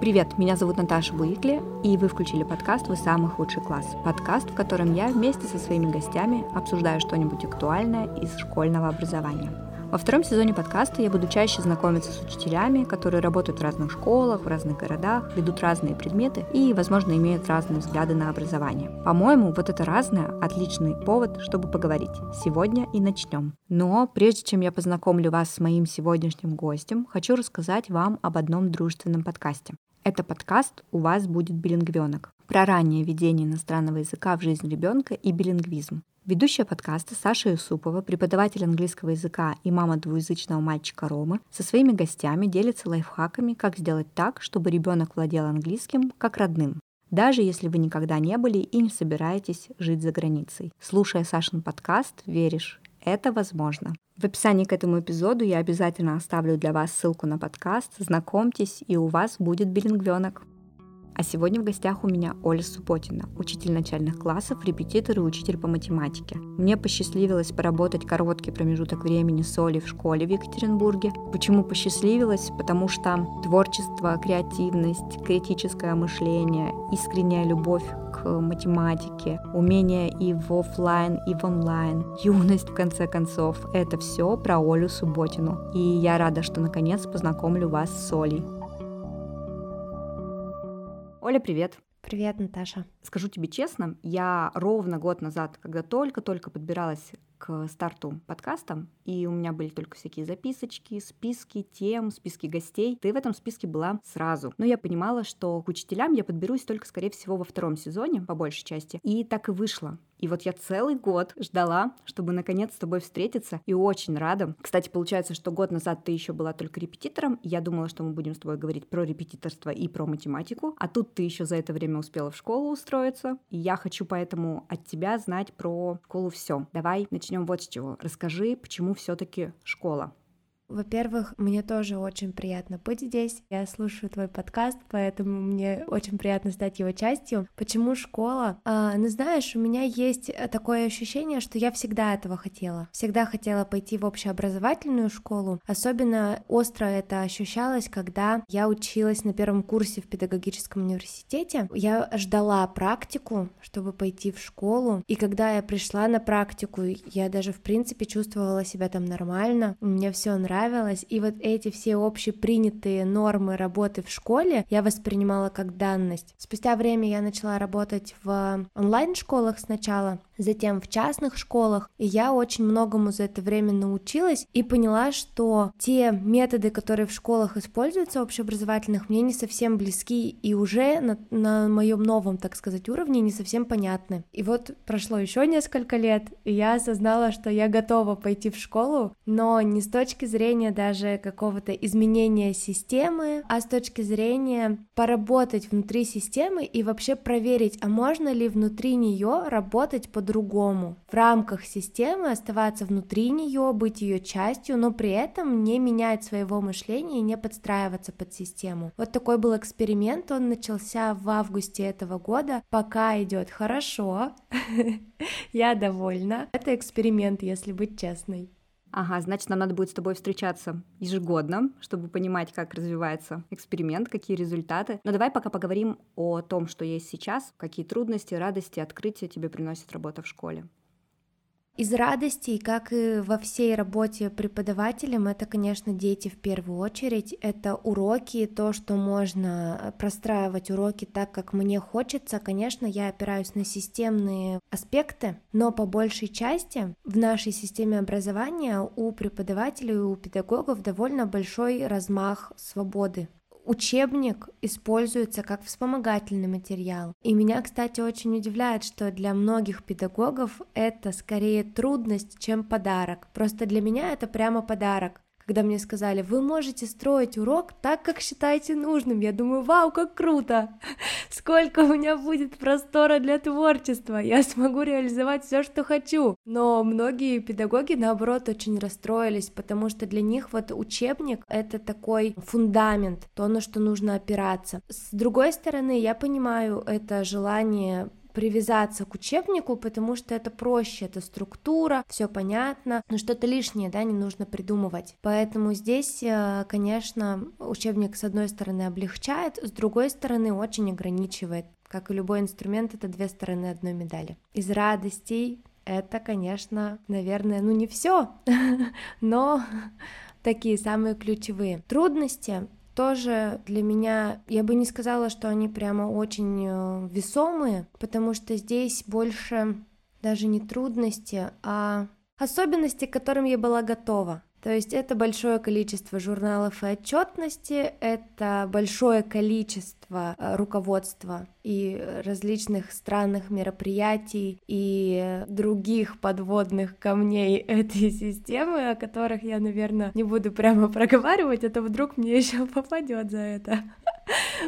Привет, меня зовут Наташа Буикли, и вы включили подкаст «Вы самый худший класс». Подкаст, в котором я вместе со своими гостями обсуждаю что-нибудь актуальное из школьного образования. Во втором сезоне подкаста я буду чаще знакомиться с учителями, которые работают в разных школах, в разных городах, ведут разные предметы и, возможно, имеют разные взгляды на образование. По-моему, вот это разное – отличный повод, чтобы поговорить. Сегодня и начнем. Но прежде чем я познакомлю вас с моим сегодняшним гостем, хочу рассказать вам об одном дружественном подкасте. Это подкаст «У вас будет билингвенок» про раннее введение иностранного языка в жизнь ребенка и билингвизм. Ведущая подкаста Саша Юсупова, преподаватель английского языка и мама двуязычного мальчика Ромы, со своими гостями делится лайфхаками, как сделать так, чтобы ребенок владел английским как родным, даже если вы никогда не были и не собираетесь жить за границей. Слушая Сашин подкаст, веришь, это возможно. В описании к этому эпизоду я обязательно оставлю для вас ссылку на подкаст. Знакомьтесь, и у вас будет билингвенок. А сегодня в гостях у меня Оля Супотина, учитель начальных классов, репетитор и учитель по математике. Мне посчастливилось поработать короткий промежуток времени с Олей в школе в Екатеринбурге. Почему посчастливилось? Потому что творчество, креативность, критическое мышление, искренняя любовь к математике, умение и в офлайн, и в онлайн, юность в конце концов. Это все про Олю Субботину. И я рада, что наконец познакомлю вас с Олей. Оля, привет. Привет, Наташа. Скажу тебе честно, я ровно год назад, когда только-только подбиралась к старту подкаста, и у меня были только всякие записочки, списки тем, списки гостей. Ты в этом списке была сразу. Но я понимала, что к учителям я подберусь только, скорее всего, во втором сезоне, по большей части. И так и вышло. И вот я целый год ждала, чтобы наконец с тобой встретиться, и очень рада. Кстати, получается, что год назад ты еще была только репетитором, я думала, что мы будем с тобой говорить про репетиторство и про математику, а тут ты еще за это время успела в школу устроиться, и я хочу поэтому от тебя знать про школу все. Давай начнем вот с чего. Расскажи, почему все-таки школа? Во-первых, мне тоже очень приятно быть здесь. Я слушаю твой подкаст, поэтому мне очень приятно стать его частью. Почему школа? А, ну, знаешь, у меня есть такое ощущение, что я всегда этого хотела. Всегда хотела пойти в общеобразовательную школу. Особенно остро это ощущалось, когда я училась на первом курсе в педагогическом университете. Я ждала практику, чтобы пойти в школу. И когда я пришла на практику, я даже, в принципе, чувствовала себя там нормально. Мне все нравилось нравилось, и вот эти все общепринятые нормы работы в школе я воспринимала как данность. Спустя время я начала работать в онлайн-школах сначала, затем в частных школах, и я очень многому за это время научилась и поняла, что те методы, которые в школах используются общеобразовательных, мне не совсем близки и уже на, на моем новом, так сказать, уровне не совсем понятны. И вот прошло еще несколько лет, и я осознала, что я готова пойти в школу, но не с точки зрения даже какого-то изменения системы, а с точки зрения поработать внутри системы и вообще проверить, а можно ли внутри нее работать по по-другому. В рамках системы оставаться внутри нее, быть ее частью, но при этом не менять своего мышления и не подстраиваться под систему. Вот такой был эксперимент, он начался в августе этого года, пока идет хорошо, я довольна. Это эксперимент, если быть честной. Ага, значит, нам надо будет с тобой встречаться ежегодно, чтобы понимать, как развивается эксперимент, какие результаты. Но давай пока поговорим о том, что есть сейчас, какие трудности, радости, открытия тебе приносит работа в школе. Из радостей, как и во всей работе преподавателем, это, конечно, дети в первую очередь. Это уроки, то, что можно простраивать уроки так, как мне хочется. Конечно, я опираюсь на системные аспекты, но по большей части в нашей системе образования у преподавателей, у педагогов довольно большой размах свободы учебник используется как вспомогательный материал. И меня, кстати, очень удивляет, что для многих педагогов это скорее трудность, чем подарок. Просто для меня это прямо подарок когда мне сказали, вы можете строить урок так, как считаете нужным. Я думаю, вау, как круто! Сколько у меня будет простора для творчества, я смогу реализовать все, что хочу. Но многие педагоги, наоборот, очень расстроились, потому что для них вот учебник — это такой фундамент, то, на что нужно опираться. С другой стороны, я понимаю это желание привязаться к учебнику, потому что это проще, это структура, все понятно, но что-то лишнее, да, не нужно придумывать. Поэтому здесь, э, конечно, учебник с одной стороны облегчает, с другой стороны очень ограничивает. Как и любой инструмент, это две стороны одной медали. Из радостей это, конечно, наверное, ну не все, но такие самые ключевые. Трудности тоже для меня, я бы не сказала, что они прямо очень э, весомые, потому что здесь больше даже не трудности, а особенности, к которым я была готова. То есть это большое количество журналов и отчетности, это большое количество э, руководства и различных странных мероприятий и других подводных камней этой системы, о которых я, наверное, не буду прямо проговаривать, а то вдруг мне еще попадет за это.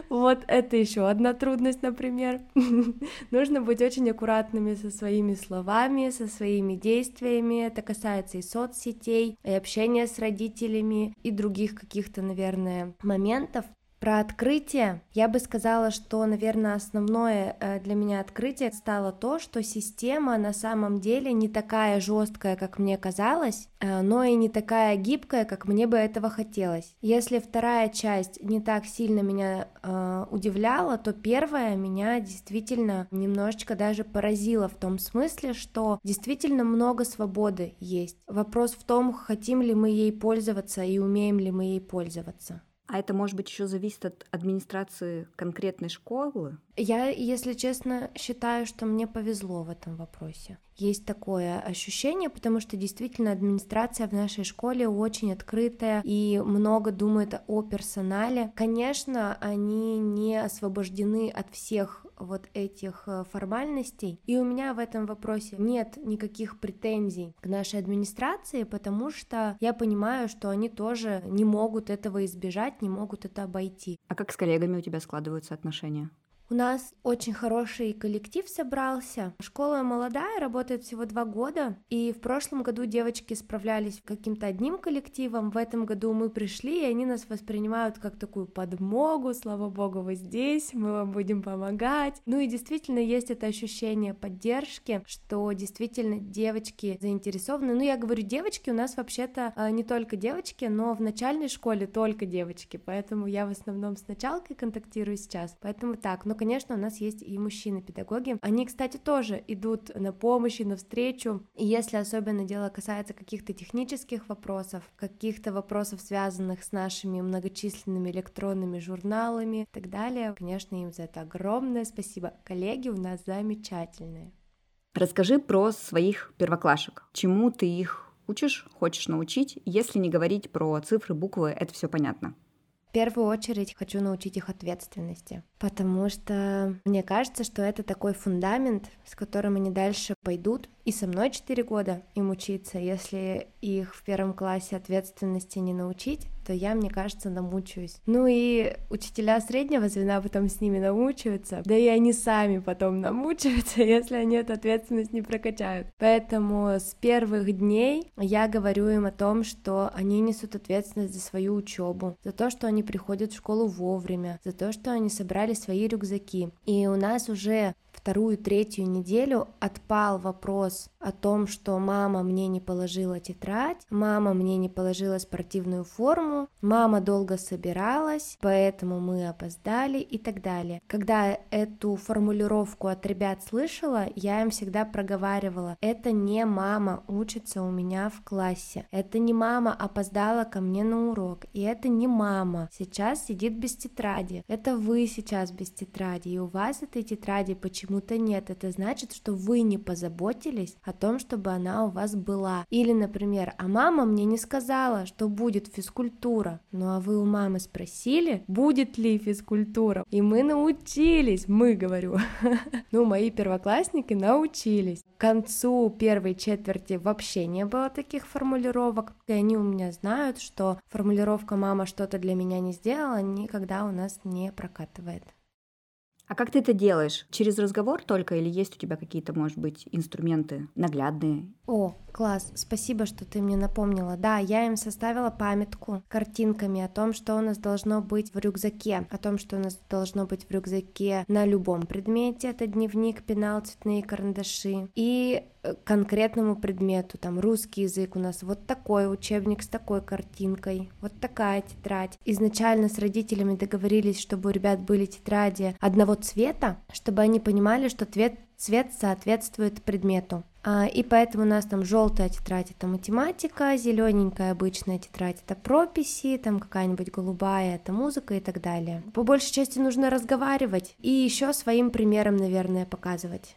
Вот это еще одна трудность, например. Нужно быть очень аккуратными со своими словами, со своими действиями. Это касается и соцсетей, и общения с родителями, и других каких-то, наверное, моментов. Про открытие я бы сказала, что, наверное, основное э, для меня открытие стало то, что система на самом деле не такая жесткая, как мне казалось, э, но и не такая гибкая, как мне бы этого хотелось. Если вторая часть не так сильно меня э, удивляла, то первая меня действительно немножечко даже поразила в том смысле, что действительно много свободы есть. Вопрос в том, хотим ли мы ей пользоваться и умеем ли мы ей пользоваться. А это, может быть, еще зависит от администрации конкретной школы? Я, если честно, считаю, что мне повезло в этом вопросе. Есть такое ощущение, потому что действительно администрация в нашей школе очень открытая и много думает о персонале. Конечно, они не освобождены от всех вот этих э, формальностей. И у меня в этом вопросе нет никаких претензий к нашей администрации, потому что я понимаю, что они тоже не могут этого избежать, не могут это обойти. А как с коллегами у тебя складываются отношения? У нас очень хороший коллектив собрался. Школа молодая, работает всего два года. И в прошлом году девочки справлялись каким-то одним коллективом. В этом году мы пришли, и они нас воспринимают как такую подмогу. Слава богу, вы здесь, мы вам будем помогать. Ну и действительно есть это ощущение поддержки, что действительно девочки заинтересованы. Ну я говорю девочки, у нас вообще-то а, не только девочки, но в начальной школе только девочки. Поэтому я в основном с началкой контактирую сейчас. Поэтому так, ну конечно, у нас есть и мужчины-педагоги. Они, кстати, тоже идут на помощь и навстречу. И если особенно дело касается каких-то технических вопросов, каких-то вопросов, связанных с нашими многочисленными электронными журналами и так далее, конечно, им за это огромное спасибо. Коллеги у нас замечательные. Расскажи про своих первоклашек. Чему ты их учишь, хочешь научить? Если не говорить про цифры, буквы, это все понятно. В первую очередь хочу научить их ответственности, потому что мне кажется, что это такой фундамент, с которым они дальше пойдут, и со мной 4 года им учиться. Если их в первом классе ответственности не научить, то я, мне кажется, намучаюсь. Ну и учителя среднего звена потом с ними намучаются, да и они сами потом намучаются, если они эту ответственность не прокачают. Поэтому с первых дней я говорю им о том, что они несут ответственность за свою учебу, за то, что они приходят в школу вовремя, за то, что они собрали свои рюкзаки. И у нас уже вторую, третью неделю отпал вопрос о том, что мама мне не положила тетрадь, мама мне не положила спортивную форму, мама долго собиралась, поэтому мы опоздали и так далее. Когда эту формулировку от ребят слышала, я им всегда проговаривала, это не мама учится у меня в классе, это не мама опоздала ко мне на урок, и это не мама сейчас сидит без тетради, это вы сейчас без тетради, и у вас этой тетради почему почему-то нет. Это значит, что вы не позаботились о том, чтобы она у вас была. Или, например, а мама мне не сказала, что будет физкультура. Ну а вы у мамы спросили, будет ли физкультура? И мы научились, мы говорю. Ну, мои первоклассники научились. К концу первой четверти вообще не было таких формулировок. И они у меня знают, что формулировка «мама что-то для меня не сделала» никогда у нас не прокатывает. А как ты это делаешь? Через разговор только или есть у тебя какие-то, может быть, инструменты наглядные? О, Класс, спасибо, что ты мне напомнила. Да, я им составила памятку картинками о том, что у нас должно быть в рюкзаке, о том, что у нас должно быть в рюкзаке на любом предмете. Это дневник, пенал, цветные карандаши. И э, конкретному предмету, там русский язык у нас вот такой учебник с такой картинкой, вот такая тетрадь. Изначально с родителями договорились, чтобы у ребят были тетради одного цвета, чтобы они понимали, что цвет, цвет соответствует предмету. А, и поэтому у нас там желтая тетрадь это математика, зелененькая обычная тетрадь это прописи, там какая-нибудь голубая это музыка и так далее. По большей части нужно разговаривать и еще своим примером, наверное, показывать.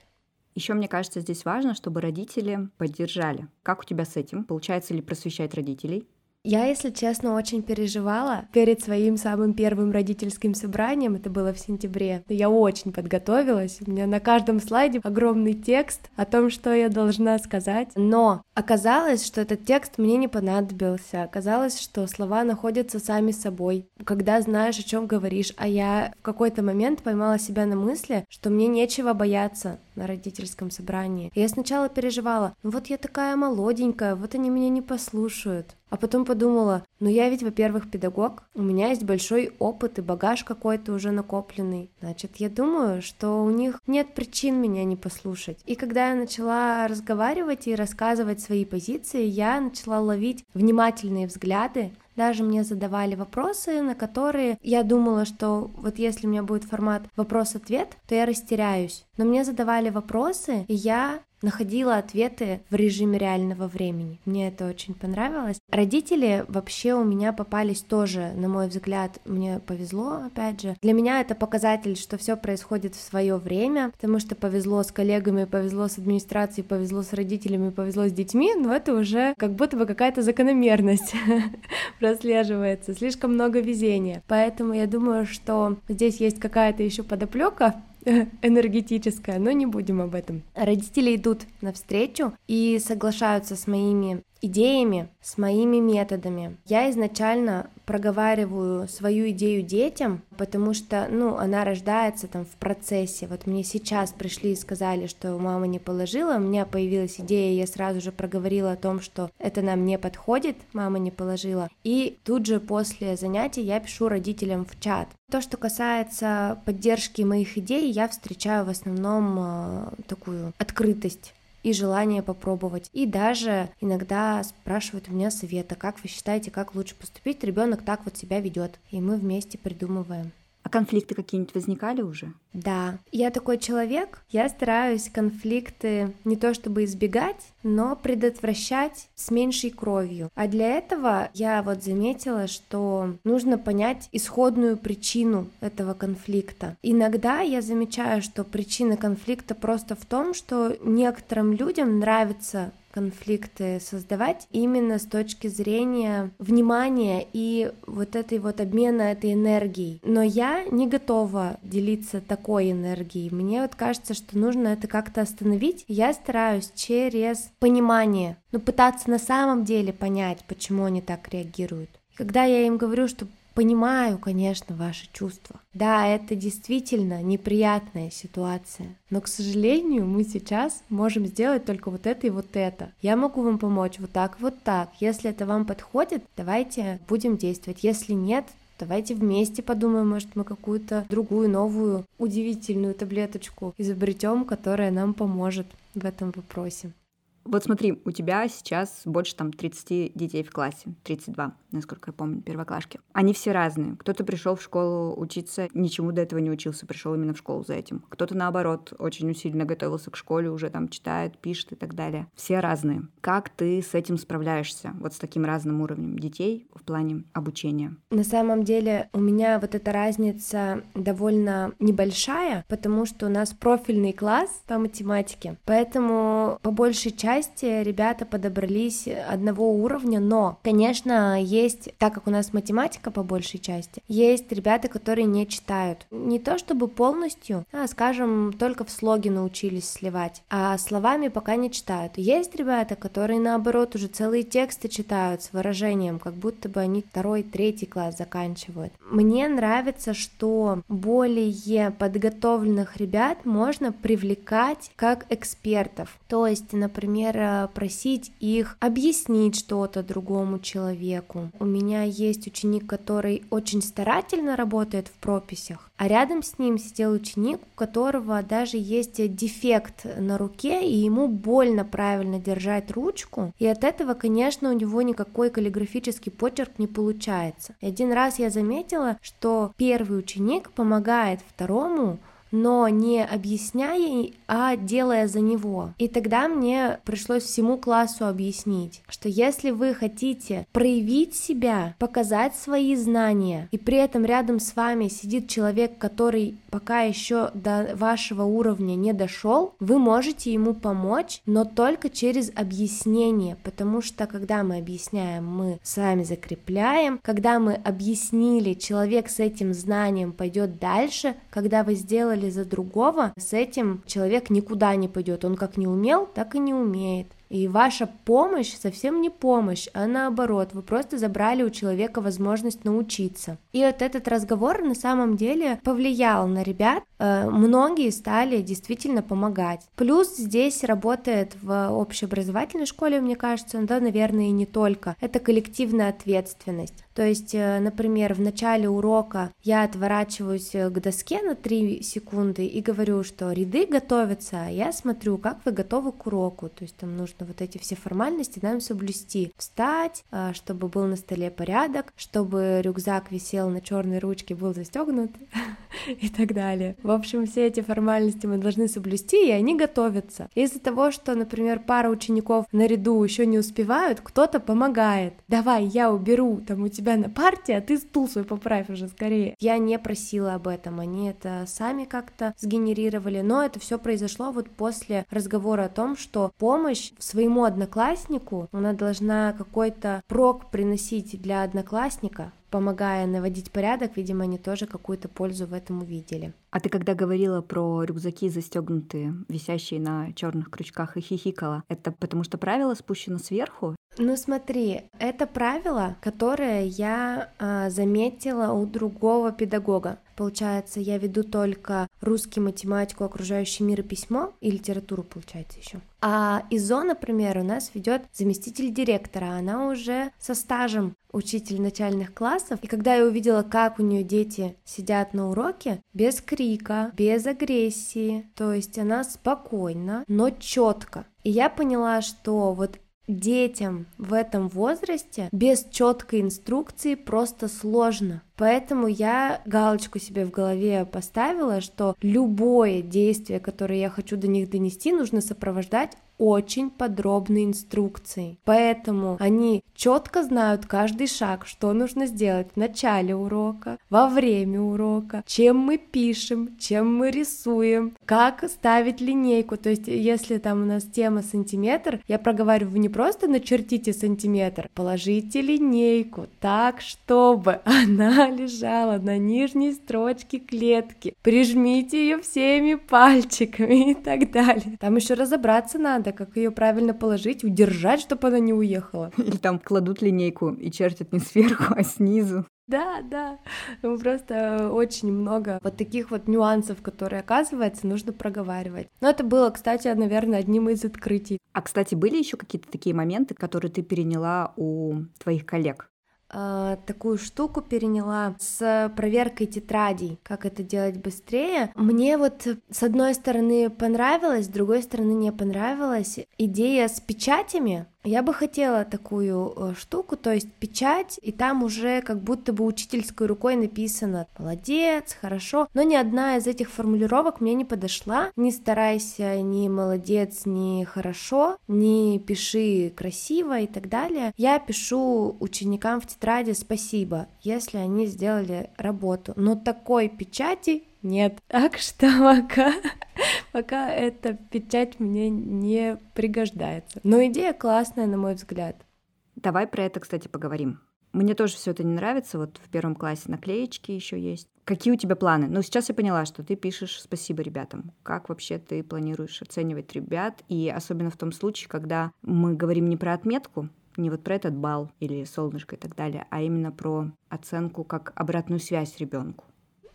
Еще мне кажется, здесь важно, чтобы родители поддержали. Как у тебя с этим? Получается ли просвещать родителей? Я, если честно, очень переживала перед своим самым первым родительским собранием, это было в сентябре. Я очень подготовилась, у меня на каждом слайде огромный текст о том, что я должна сказать. Но оказалось, что этот текст мне не понадобился. Оказалось, что слова находятся сами собой, когда знаешь, о чем говоришь. А я в какой-то момент поймала себя на мысли, что мне нечего бояться на родительском собрании. Я сначала переживала, ну вот я такая молоденькая, вот они меня не послушают. А потом подумала, ну я ведь, во-первых, педагог, у меня есть большой опыт и багаж какой-то уже накопленный. Значит, я думаю, что у них нет причин меня не послушать. И когда я начала разговаривать и рассказывать свои позиции, я начала ловить внимательные взгляды даже мне задавали вопросы, на которые я думала, что вот если у меня будет формат вопрос-ответ, то я растеряюсь. Но мне задавали вопросы, и я находила ответы в режиме реального времени. Мне это очень понравилось. Родители вообще у меня попались тоже, на мой взгляд, мне повезло, опять же. Для меня это показатель, что все происходит в свое время, потому что повезло с коллегами, повезло с администрацией, повезло с родителями, повезло с детьми, но это уже как будто бы какая-то закономерность прослеживается, слишком много везения. Поэтому я думаю, что здесь есть какая-то еще подоплека энергетическая, но не будем об этом. Родители идут навстречу и соглашаются с моими идеями, с моими методами. Я изначально проговариваю свою идею детям, потому что, ну, она рождается там в процессе. Вот мне сейчас пришли и сказали, что мама не положила, у меня появилась идея, я сразу же проговорила о том, что это нам не подходит, мама не положила. И тут же после занятий я пишу родителям в чат. То, что касается поддержки моих идей, я встречаю в основном э, такую открытость и желание попробовать. И даже иногда спрашивают у меня совета, как вы считаете, как лучше поступить, ребенок так вот себя ведет. И мы вместе придумываем. А конфликты какие-нибудь возникали уже? Да, я такой человек, я стараюсь конфликты не то чтобы избегать, но предотвращать с меньшей кровью. А для этого я вот заметила, что нужно понять исходную причину этого конфликта. Иногда я замечаю, что причина конфликта просто в том, что некоторым людям нравится конфликты создавать именно с точки зрения внимания и вот этой вот обмена этой энергией. Но я не готова делиться такой энергией. Мне вот кажется, что нужно это как-то остановить. Я стараюсь через понимание, ну пытаться на самом деле понять, почему они так реагируют. Когда я им говорю, что Понимаю, конечно, ваши чувства. Да, это действительно неприятная ситуация. Но, к сожалению, мы сейчас можем сделать только вот это и вот это. Я могу вам помочь вот так, вот так. Если это вам подходит, давайте будем действовать. Если нет, Давайте вместе подумаем, может, мы какую-то другую, новую, удивительную таблеточку изобретем, которая нам поможет в этом вопросе. Вот смотри, у тебя сейчас больше там 30 детей в классе, 32, насколько я помню, первоклашки. Они все разные. Кто-то пришел в школу учиться, ничему до этого не учился, пришел именно в школу за этим. Кто-то наоборот очень усиленно готовился к школе, уже там читает, пишет и так далее. Все разные. Как ты с этим справляешься, вот с таким разным уровнем детей в плане обучения? На самом деле у меня вот эта разница довольно небольшая, потому что у нас профильный класс по математике, поэтому по большей части части ребята подобрались одного уровня, но, конечно, есть, так как у нас математика по большей части, есть ребята, которые не читают. Не то чтобы полностью, а, скажем, только в слоги научились сливать, а словами пока не читают. Есть ребята, которые, наоборот, уже целые тексты читают с выражением, как будто бы они второй, третий класс заканчивают. Мне нравится, что более подготовленных ребят можно привлекать как экспертов. То есть, например, например, э, просить их объяснить что-то другому человеку. У меня есть ученик, который очень старательно работает в прописях, а рядом с ним сидел ученик, у которого даже есть дефект на руке, и ему больно правильно держать ручку, и от этого, конечно, у него никакой каллиграфический почерк не получается. Один раз я заметила, что первый ученик помогает второму но не объясняя, а делая за него. И тогда мне пришлось всему классу объяснить, что если вы хотите проявить себя, показать свои знания, и при этом рядом с вами сидит человек, который пока еще до вашего уровня не дошел, вы можете ему помочь, но только через объяснение, потому что когда мы объясняем, мы с вами закрепляем, когда мы объяснили, человек с этим знанием пойдет дальше, когда вы сделали сделали за другого, с этим человек никуда не пойдет. Он как не умел, так и не умеет. И ваша помощь совсем не помощь, а наоборот, вы просто забрали у человека возможность научиться. И вот этот разговор на самом деле повлиял на ребят, э, многие стали действительно помогать. Плюс здесь работает в общеобразовательной школе, мне кажется, да, наверное, и не только, это коллективная ответственность. То есть, э, например, в начале урока я отворачиваюсь э, к доске на 3 секунды и говорю, что ряды готовятся, а я смотрю, как вы готовы к уроку. То есть там нужно вот эти все формальности нам соблюсти. Встать, э, чтобы был на столе порядок, чтобы рюкзак висел на черной ручке, был застегнут и так далее. В общем, все эти формальности мы должны соблюсти, и они готовятся. Из-за того, что, например, пара учеников на ряду еще не успевают, кто-то помогает. Давай, я уберу, там у тебя на партии, а ты стул свой поправь уже скорее. Я не просила об этом, они это сами как-то сгенерировали, но это все произошло вот после разговора о том, что помощь своему однокласснику, она должна какой-то прок приносить для одноклассника, помогая наводить порядок, видимо, они тоже какую-то пользу в этом увидели. А ты когда говорила про рюкзаки застегнутые, висящие на черных крючках и хихикала, это потому что правило спущено сверху? Ну смотри, это правило, которое я э, заметила у другого педагога. Получается, я веду только русский, математику, окружающий мир и письмо, и литературу, получается, еще. А ИЗО, например, у нас ведет заместитель директора, она уже со стажем учитель начальных классов. И когда я увидела, как у нее дети сидят на уроке, без крика, без агрессии, то есть она спокойно, но четко. И я поняла, что вот детям в этом возрасте без четкой инструкции просто сложно. Поэтому я галочку себе в голове поставила, что любое действие, которое я хочу до них донести, нужно сопровождать очень подробной инструкцией. Поэтому они четко знают каждый шаг, что нужно сделать в начале урока, во время урока, чем мы пишем, чем мы рисуем, как ставить линейку. То есть, если там у нас тема сантиметр, я проговариваю не просто начертите сантиметр, положите линейку так, чтобы она лежала на нижней строчке клетки. Прижмите ее всеми пальчиками и так далее. Там еще разобраться надо, как ее правильно положить, удержать, чтобы она не уехала. Или там кладут линейку и чертят не сверху, а снизу. Да, да, ну, просто очень много вот таких вот нюансов, которые, оказывается, нужно проговаривать. Но это было, кстати, наверное, одним из открытий. А, кстати, были еще какие-то такие моменты, которые ты переняла у твоих коллег? Э, такую штуку переняла с проверкой тетрадей, как это делать быстрее. Мне вот с одной стороны понравилось, с другой стороны не понравилась идея с печатями, я бы хотела такую э, штуку, то есть печать, и там уже как будто бы учительской рукой написано «молодец», «хорошо», но ни одна из этих формулировок мне не подошла. Не старайся ни «молодец», ни «хорошо», ни «пиши красиво» и так далее. Я пишу ученикам в тетради «спасибо», если они сделали работу, но такой печати нет. Так что пока, пока эта печать мне не пригождается. Но идея классная, на мой взгляд. Давай про это, кстати, поговорим. Мне тоже все это не нравится. Вот в первом классе наклеечки еще есть. Какие у тебя планы? Ну, сейчас я поняла, что ты пишешь спасибо ребятам. Как вообще ты планируешь оценивать ребят? И особенно в том случае, когда мы говорим не про отметку, не вот про этот балл или солнышко и так далее, а именно про оценку как обратную связь ребенку.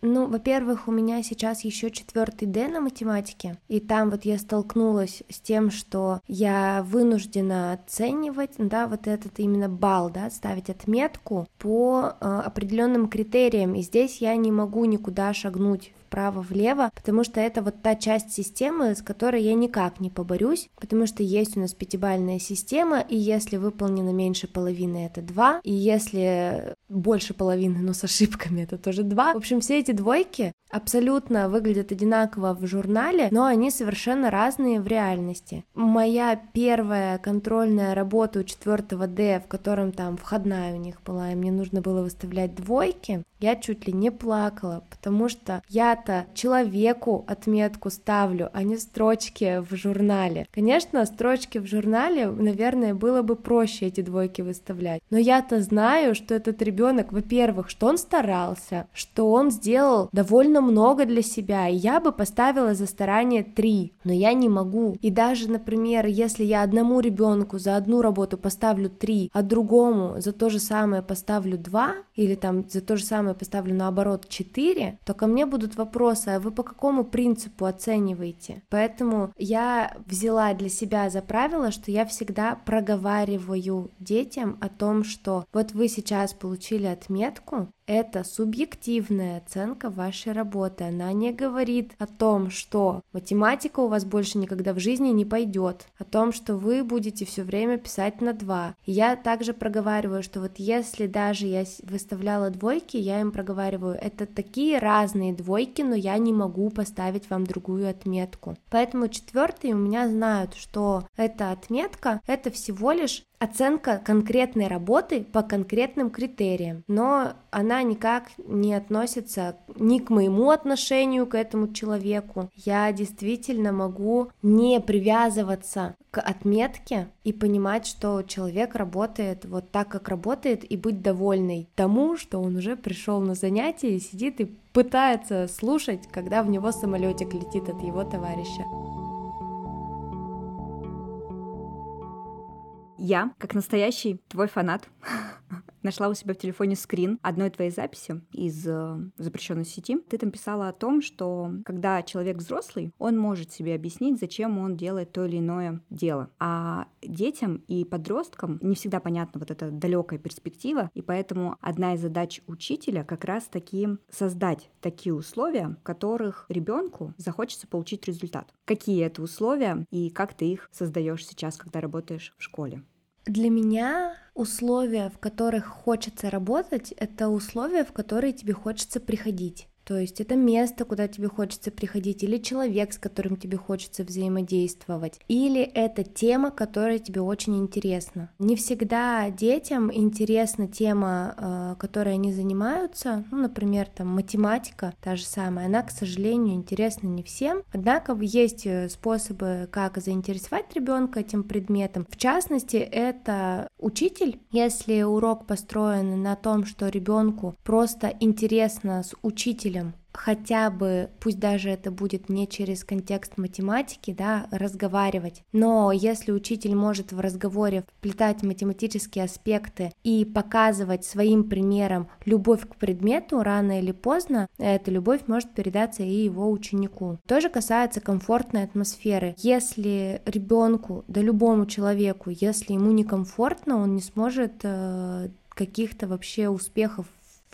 Ну, во-первых, у меня сейчас еще четвертый Д на математике, и там вот я столкнулась с тем, что я вынуждена оценивать, да, вот этот именно балл, да, ставить отметку по э, определенным критериям, и здесь я не могу никуда шагнуть вправо-влево, потому что это вот та часть системы, с которой я никак не поборюсь, потому что есть у нас пятибальная система, и если выполнено меньше половины, это 2, и если больше половины, но с ошибками, это тоже 2. В общем, все эти двойки абсолютно выглядят одинаково в журнале, но они совершенно разные в реальности. Моя первая контрольная работа у 4 D, в котором там входная у них была, и мне нужно было выставлять двойки, я чуть ли не плакала, потому что я-то человеку отметку ставлю, а не строчки в журнале. Конечно, строчки в журнале, наверное, было бы проще эти двойки выставлять, но я-то знаю, что этот ребенок, во-первых, что он старался, что он сделал довольно много для себя, и я бы поставила за старание 3, но я не могу. И даже, например, если я одному ребенку за одну работу поставлю 3, а другому за то же самое поставлю 2, или там за то же самое самое поставлю наоборот 4, то ко мне будут вопросы, а вы по какому принципу оцениваете? Поэтому я взяла для себя за правило, что я всегда проговариваю детям о том, что вот вы сейчас получили отметку, это субъективная оценка вашей работы. Она не говорит о том, что математика у вас больше никогда в жизни не пойдет, о том, что вы будете все время писать на два. Я также проговариваю, что вот если даже я выставляла двойки, я им проговариваю, это такие разные двойки, но я не могу поставить вам другую отметку. Поэтому четвертые у меня знают, что эта отметка это всего лишь оценка конкретной работы по конкретным критериям, но она никак не относится ни к моему отношению к этому человеку. Я действительно могу не привязываться к отметке и понимать, что человек работает вот так, как работает, и быть довольной тому, что он уже пришел на занятие и сидит и пытается слушать, когда в него самолетик летит от его товарища. Я, как настоящий твой фанат, нашла у себя в телефоне скрин одной твоей записи из э, запрещенной сети. Ты там писала о том, что когда человек взрослый, он может себе объяснить, зачем он делает то или иное дело. А детям и подросткам не всегда понятна вот эта далекая перспектива, и поэтому одна из задач учителя как раз таки создать такие условия, в которых ребенку захочется получить результат. Какие это условия и как ты их создаешь сейчас, когда работаешь в школе? Для меня условия, в которых хочется работать, это условия, в которые тебе хочется приходить. То есть это место, куда тебе хочется приходить, или человек, с которым тебе хочется взаимодействовать, или это тема, которая тебе очень интересна. Не всегда детям интересна тема, э, которой они занимаются, ну, например, там математика, та же самая, она, к сожалению, интересна не всем, однако есть э, способы, как заинтересовать ребенка этим предметом. В частности, это учитель, если урок построен на том, что ребенку просто интересно с учителем хотя бы, пусть даже это будет не через контекст математики, да, разговаривать. Но если учитель может в разговоре вплетать математические аспекты и показывать своим примером любовь к предмету, рано или поздно эта любовь может передаться и его ученику. То же касается комфортной атмосферы. Если ребенку, да любому человеку, если ему некомфортно, он не сможет э, каких-то вообще успехов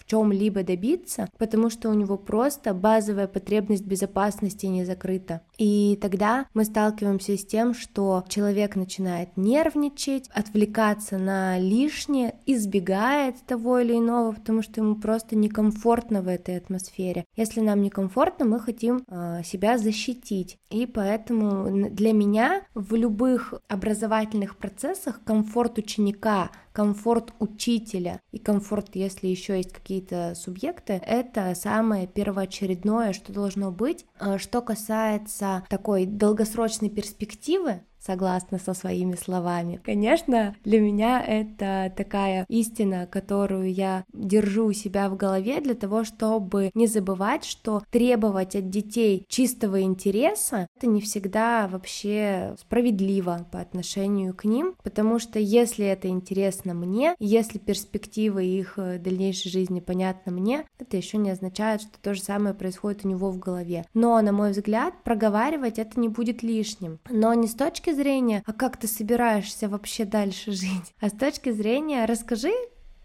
чем-либо добиться, потому что у него просто базовая потребность безопасности не закрыта. И тогда мы сталкиваемся с тем, что человек начинает нервничать, отвлекаться на лишнее, избегает того или иного, потому что ему просто некомфортно в этой атмосфере. Если нам некомфортно, мы хотим э, себя защитить. И поэтому для меня в любых образовательных процессах комфорт ученика комфорт учителя и комфорт, если еще есть какие-то субъекты, это самое первоочередное, что должно быть. А что касается такой долгосрочной перспективы, согласна со своими словами. Конечно, для меня это такая истина, которую я держу у себя в голове для того, чтобы не забывать, что требовать от детей чистого интереса это не всегда вообще справедливо по отношению к ним, потому что если это интересно мне, если перспективы их э, дальнейшей жизни понятны мне, это еще не означает, что то же самое происходит у него в голове. Но, на мой взгляд, проговаривать это не будет лишним. Но не с точки зрения, а как ты собираешься вообще дальше жить, а с точки зрения, расскажи,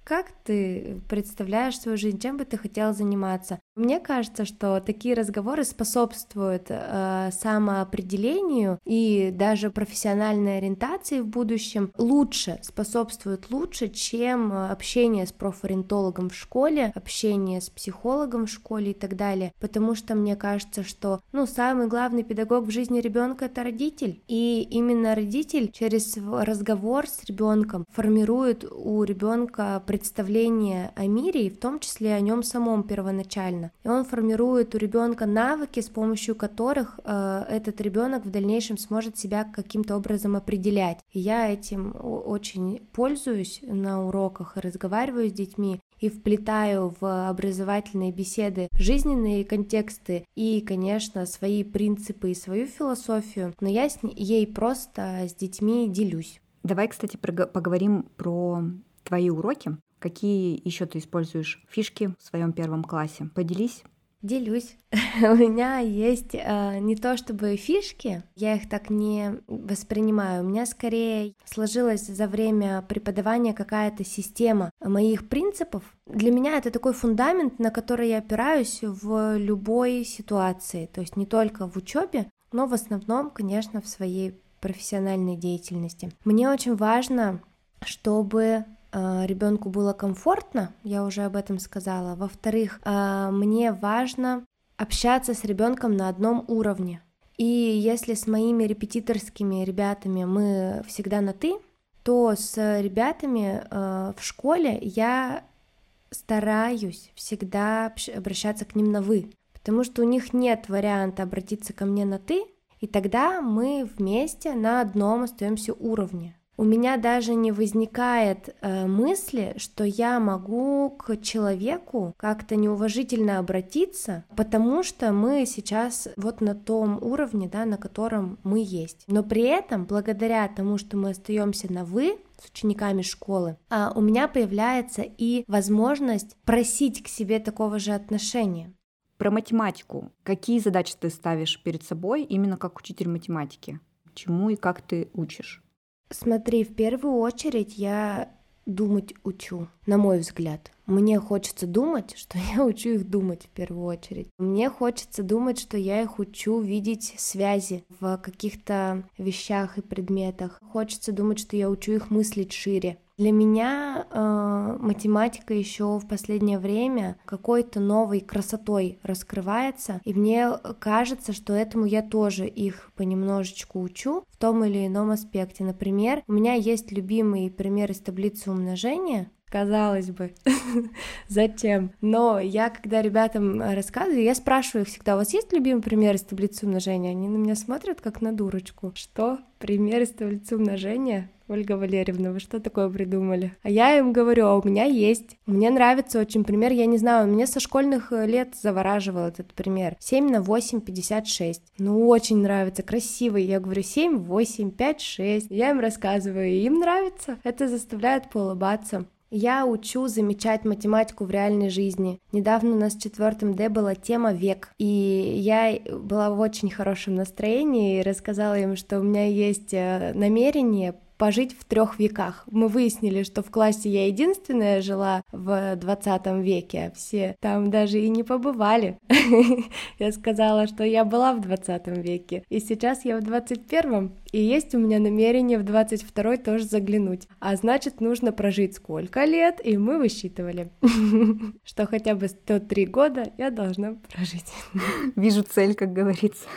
как ты представляешь свою жизнь, чем бы ты хотел заниматься? Мне кажется, что такие разговоры способствуют э, самоопределению и даже профессиональной ориентации в будущем лучше, способствуют лучше, чем общение с профориентологом в школе, общение с психологом в школе и так далее. Потому что мне кажется, что ну, самый главный педагог в жизни ребенка это родитель. И именно родитель через разговор с ребенком формирует у ребенка представление о мире и в том числе о нем самом первоначально правильно. И он формирует у ребенка навыки, с помощью которых э, этот ребенок в дальнейшем сможет себя каким-то образом определять. И я этим очень пользуюсь на уроках и разговариваю с детьми и вплетаю в образовательные беседы жизненные контексты и, конечно, свои принципы и свою философию, но я с ей просто с детьми делюсь. Давай, кстати, поговорим про твои уроки. Какие еще ты используешь фишки в своем первом классе? Поделись. Делюсь. У меня есть э, не то чтобы фишки, я их так не воспринимаю. У меня скорее сложилась за время преподавания какая-то система моих принципов. Для меня это такой фундамент, на который я опираюсь в любой ситуации. То есть не только в учебе, но в основном, конечно, в своей профессиональной деятельности. Мне очень важно, чтобы ребенку было комфортно, я уже об этом сказала. Во-вторых, э, мне важно общаться с ребенком на одном уровне. И если с моими репетиторскими ребятами мы всегда на ты, то с ребятами э, в школе я стараюсь всегда обращаться к ним на вы, потому что у них нет варианта обратиться ко мне на ты, и тогда мы вместе на одном остаемся уровне у меня даже не возникает э, мысли, что я могу к человеку как-то неуважительно обратиться, потому что мы сейчас вот на том уровне, да, на котором мы есть. Но при этом, благодаря тому, что мы остаемся на вы, с учениками школы, а у меня появляется и возможность просить к себе такого же отношения. Про математику. Какие задачи ты ставишь перед собой именно как учитель математики? Чему и как ты учишь? Смотри, в первую очередь я думать учу, на мой взгляд. Мне хочется думать, что я учу их думать в первую очередь. Мне хочется думать, что я их учу видеть связи в каких-то вещах и предметах. Хочется думать, что я учу их мыслить шире. Для меня э, математика еще в последнее время какой-то новой красотой раскрывается, и мне кажется, что этому я тоже их понемножечку учу в том или ином аспекте. Например, у меня есть любимый пример из таблицы умножения, казалось бы, зачем? Но я, когда ребятам рассказываю, я спрашиваю их всегда, у вас есть любимый пример из таблицы умножения? Они на меня смотрят как на дурочку. Что? Пример из таблицы умножения? Ольга Валерьевна, вы что такое придумали? А я им говорю, а у меня есть. Мне нравится очень пример, я не знаю, мне со школьных э, лет завораживал этот пример. 7 на 8, 56. Ну, очень нравится, красивый. Я говорю, 7, 8, 5, 6. Я им рассказываю, и им нравится. Это заставляет поулыбаться. Я учу замечать математику в реальной жизни. Недавно у нас в четвертом Д была тема век, и я была в очень хорошем настроении и рассказала им, что у меня есть э, намерение пожить в трех веках. Мы выяснили, что в классе я единственная жила в 20 веке, а все там даже и не побывали. Я сказала, что я была в 20 веке, и сейчас я в 21 и есть у меня намерение в 22 тоже заглянуть. А значит, нужно прожить сколько лет, и мы высчитывали, что хотя бы 103 года я должна прожить. Вижу цель, как говорится.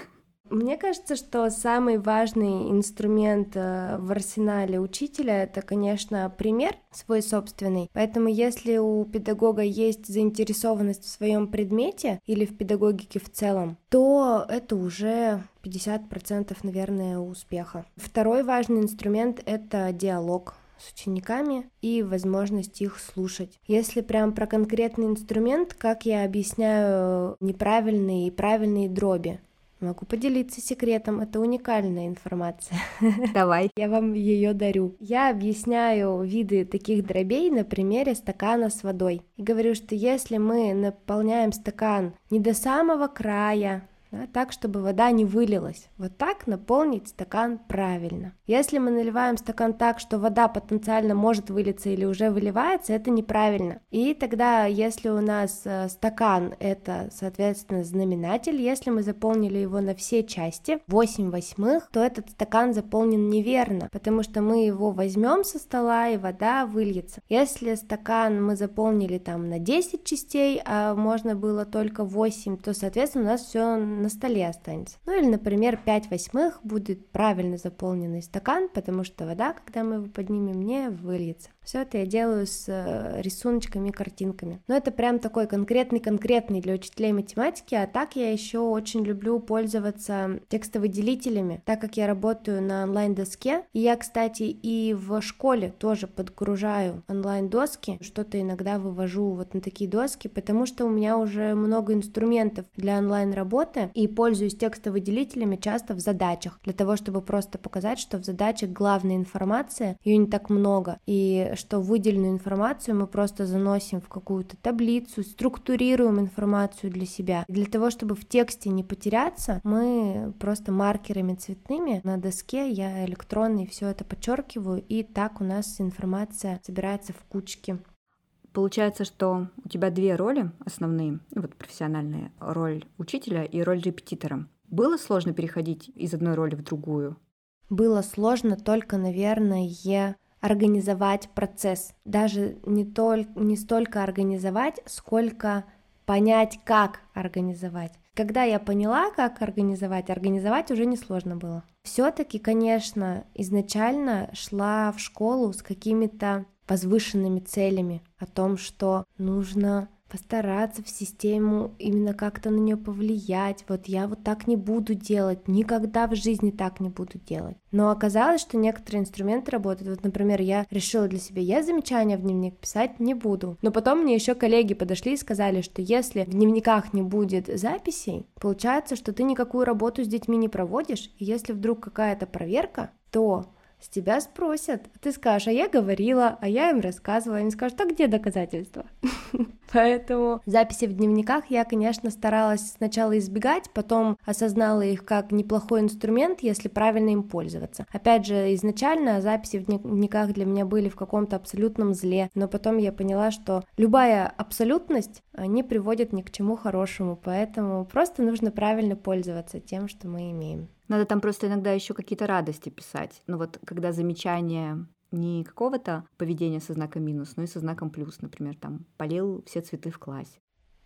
Мне кажется, что самый важный инструмент э, в арсенале учителя это, конечно, пример свой собственный. Поэтому, если у педагога есть заинтересованность в своем предмете или в педагогике в целом, то это уже 50%, наверное, успеха. Второй важный инструмент — это диалог с учениками и возможность их слушать. Если прям про конкретный инструмент, как я объясняю неправильные и правильные дроби, Могу поделиться секретом, это уникальная информация. Давай. Я вам ее дарю. Я объясняю виды таких дробей на примере стакана с водой. И говорю, что если мы наполняем стакан не до самого края, да, так, чтобы вода не вылилась. Вот так наполнить стакан правильно. Если мы наливаем стакан так, что вода потенциально может вылиться или уже выливается, это неправильно. И тогда, если у нас э, стакан это, соответственно, знаменатель, если мы заполнили его на все части, 8 восьмых, то этот стакан заполнен неверно, потому что мы его возьмем со стола и вода выльется. Если стакан мы заполнили там на 10 частей, а можно было только 8, то, соответственно, у нас все на столе останется. Ну или, например, 5 восьмых будет правильно заполненный стакан, потому что вода, когда мы его поднимем, не выльется. Все это я делаю с э, рисуночками и картинками. Но это прям такой конкретный-конкретный для учителей математики, а так я еще очень люблю пользоваться текстовыделителями, так как я работаю на онлайн-доске. И я, кстати, и в школе тоже подгружаю онлайн-доски, что-то иногда вывожу вот на такие доски, потому что у меня уже много инструментов для онлайн-работы, и пользуюсь текстовыделителями часто в задачах, для того, чтобы просто показать, что в задачах главная информация, ее не так много, и что выделенную информацию мы просто заносим в какую-то таблицу, структурируем информацию для себя. для того, чтобы в тексте не потеряться, мы просто маркерами цветными на доске, я электронный все это подчеркиваю, и так у нас информация собирается в кучки. Получается, что у тебя две роли основные, вот профессиональные, роль учителя и роль репетитора. Было сложно переходить из одной роли в другую? Было сложно только, наверное, организовать процесс. Даже не, только, не столько организовать, сколько понять, как организовать. Когда я поняла, как организовать, организовать уже несложно было. Все-таки, конечно, изначально шла в школу с какими-то возвышенными целями о том, что нужно постараться в систему именно как-то на нее повлиять. Вот я вот так не буду делать, никогда в жизни так не буду делать. Но оказалось, что некоторые инструменты работают. Вот, например, я решила для себя, я замечания в дневник писать не буду. Но потом мне еще коллеги подошли и сказали, что если в дневниках не будет записей, получается, что ты никакую работу с детьми не проводишь, и если вдруг какая-то проверка, то с тебя спросят. Ты скажешь, а я говорила, а я им рассказывала. Они скажут, а где доказательства? Поэтому записи в дневниках я, конечно, старалась сначала избегать, потом осознала их как неплохой инструмент, если правильно им пользоваться. Опять же, изначально записи в дневниках для меня были в каком-то абсолютном зле, но потом я поняла, что любая абсолютность э, не приводит ни к чему хорошему, поэтому просто нужно правильно пользоваться тем, что мы имеем. Надо там просто иногда еще какие-то радости писать. Ну вот когда замечание не какого-то поведения со знаком минус, но и со знаком плюс, например, там полил все цветы в классе.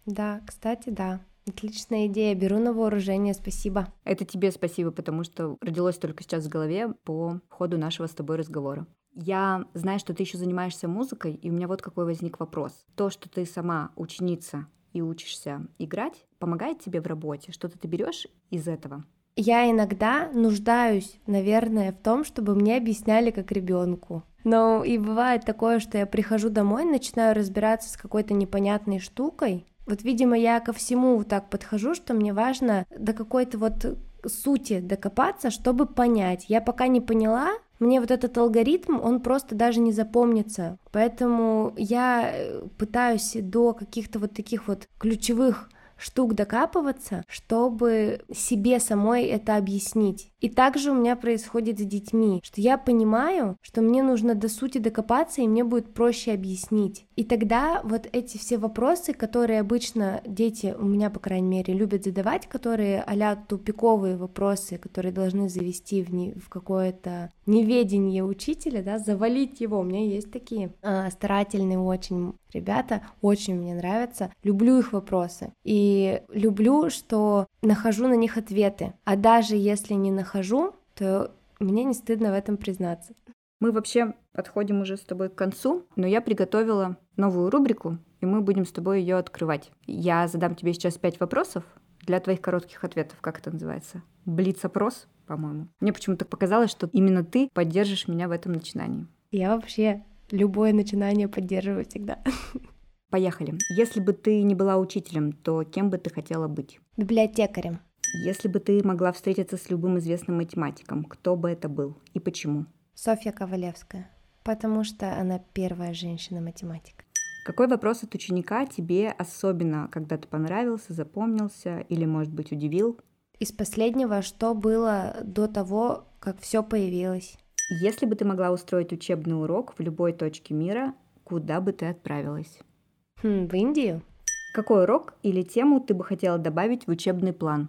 Да, кстати, да. Отличная идея, беру на вооружение, спасибо. Это тебе спасибо, потому что родилось только сейчас в голове по ходу нашего с тобой разговора. Я знаю, что ты еще занимаешься музыкой, и у меня вот какой возник вопрос. То, что ты сама ученица и учишься играть, помогает тебе в работе? Что-то ты берешь из этого? Я иногда нуждаюсь, наверное, в том, чтобы мне объясняли как ребенку. Но и бывает такое, что я прихожу домой, начинаю разбираться с какой-то непонятной штукой. Вот, видимо, я ко всему вот так подхожу, что мне важно до какой-то вот сути докопаться, чтобы понять. Я пока не поняла, мне вот этот алгоритм, он просто даже не запомнится. Поэтому я э, пытаюсь до каких-то вот таких вот ключевых штук докапываться, чтобы себе самой это объяснить. И также у меня происходит с детьми, что я понимаю, что мне нужно до сути докопаться, и мне будет проще объяснить. И тогда вот эти все вопросы, которые обычно дети, у меня, по крайней мере, любят задавать, которые а тупиковые вопросы, которые должны завести в, не, в какое-то неведение учителя, да, завалить его. У меня есть такие э, старательные очень Ребята очень мне нравятся, люблю их вопросы и люблю, что нахожу на них ответы. А даже если не нахожу, то мне не стыдно в этом признаться. Мы вообще подходим уже с тобой к концу, но я приготовила новую рубрику, и мы будем с тобой ее открывать. Я задам тебе сейчас пять вопросов для твоих коротких ответов. Как это называется? Блиц-опрос, по-моему. Мне почему-то показалось, что именно ты поддержишь меня в этом начинании. Я вообще любое начинание поддерживаю всегда. Поехали. Если бы ты не была учителем, то кем бы ты хотела быть? Библиотекарем. Если бы ты могла встретиться с любым известным математиком, кто бы это был и почему? Софья Ковалевская, потому что она первая женщина-математик. Какой вопрос от ученика тебе особенно когда-то понравился, запомнился или, может быть, удивил? Из последнего, что было до того, как все появилось? Если бы ты могла устроить учебный урок в любой точке мира, куда бы ты отправилась? Хм, в Индию. Какой урок или тему ты бы хотела добавить в учебный план?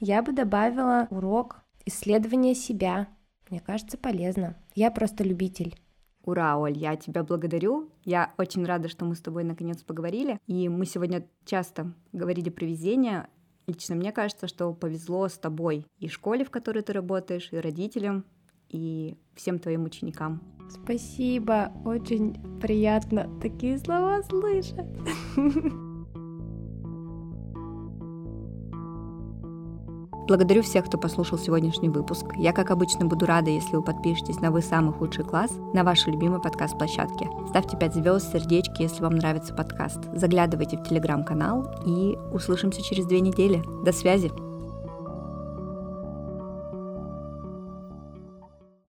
Я бы добавила урок исследования себя, мне кажется, полезно. Я просто любитель. Ура, Оль, я тебя благодарю. Я очень рада, что мы с тобой наконец поговорили. И мы сегодня часто говорили про везение. Лично мне кажется, что повезло с тобой и школе, в которой ты работаешь, и родителям, и всем твоим ученикам. Спасибо, очень приятно такие слова слышать. Благодарю всех, кто послушал сегодняшний выпуск. Я, как обычно, буду рада, если вы подпишетесь на «Вы самый худший класс» на вашей любимой подкаст-площадке. Ставьте 5 звезд, сердечки, если вам нравится подкаст. Заглядывайте в телеграм-канал и услышимся через две недели. До связи!